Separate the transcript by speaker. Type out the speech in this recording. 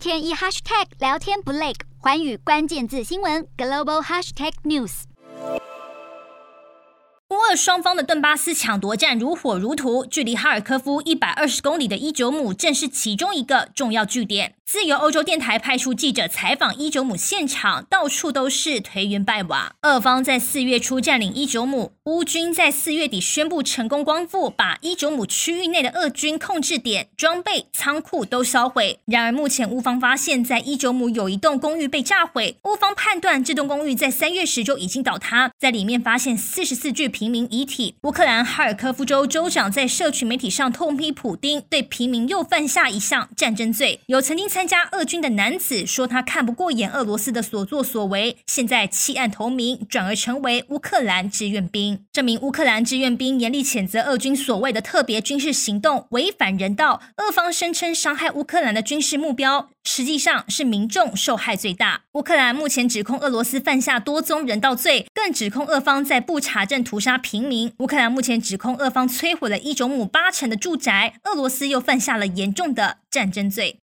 Speaker 1: 天一 hashtag 聊天不累，环宇关键字新闻 global hashtag news。
Speaker 2: 乌俄双方的顿巴斯抢夺战如火如荼，距离哈尔科夫一百二十公里的伊久姆正是其中一个重要据点。自由欧洲电台派出记者采访伊久姆现场，到处都是颓垣败瓦。俄方在四月初占领伊久姆，乌军在四月底宣布成功光复，把伊久姆区域内的俄军控制点、装备、仓库都销毁。然而，目前乌方发现，在伊久姆有一栋公寓被炸毁，乌方判断这栋公寓在三月时就已经倒塌，在里面发现四十四具平民遗体。乌克兰哈尔科夫州州长在社群媒体上痛批普丁对平民又犯下一项战争罪，有曾经参参加俄军的男子说，他看不过眼俄罗斯的所作所为，现在弃暗投明，转而成为乌克兰志愿兵。这名乌克兰志愿兵严厉谴责俄军所谓的特别军事行动违反人道，俄方声称伤害乌克兰的军事目标，实际上是民众受害最大。乌克兰目前指控俄罗斯犯下多宗人道罪，更指控俄方在布查镇屠杀平民。乌克兰目前指控俄方摧毁了伊久姆八成的住宅，俄罗斯又犯下了严重的战争罪。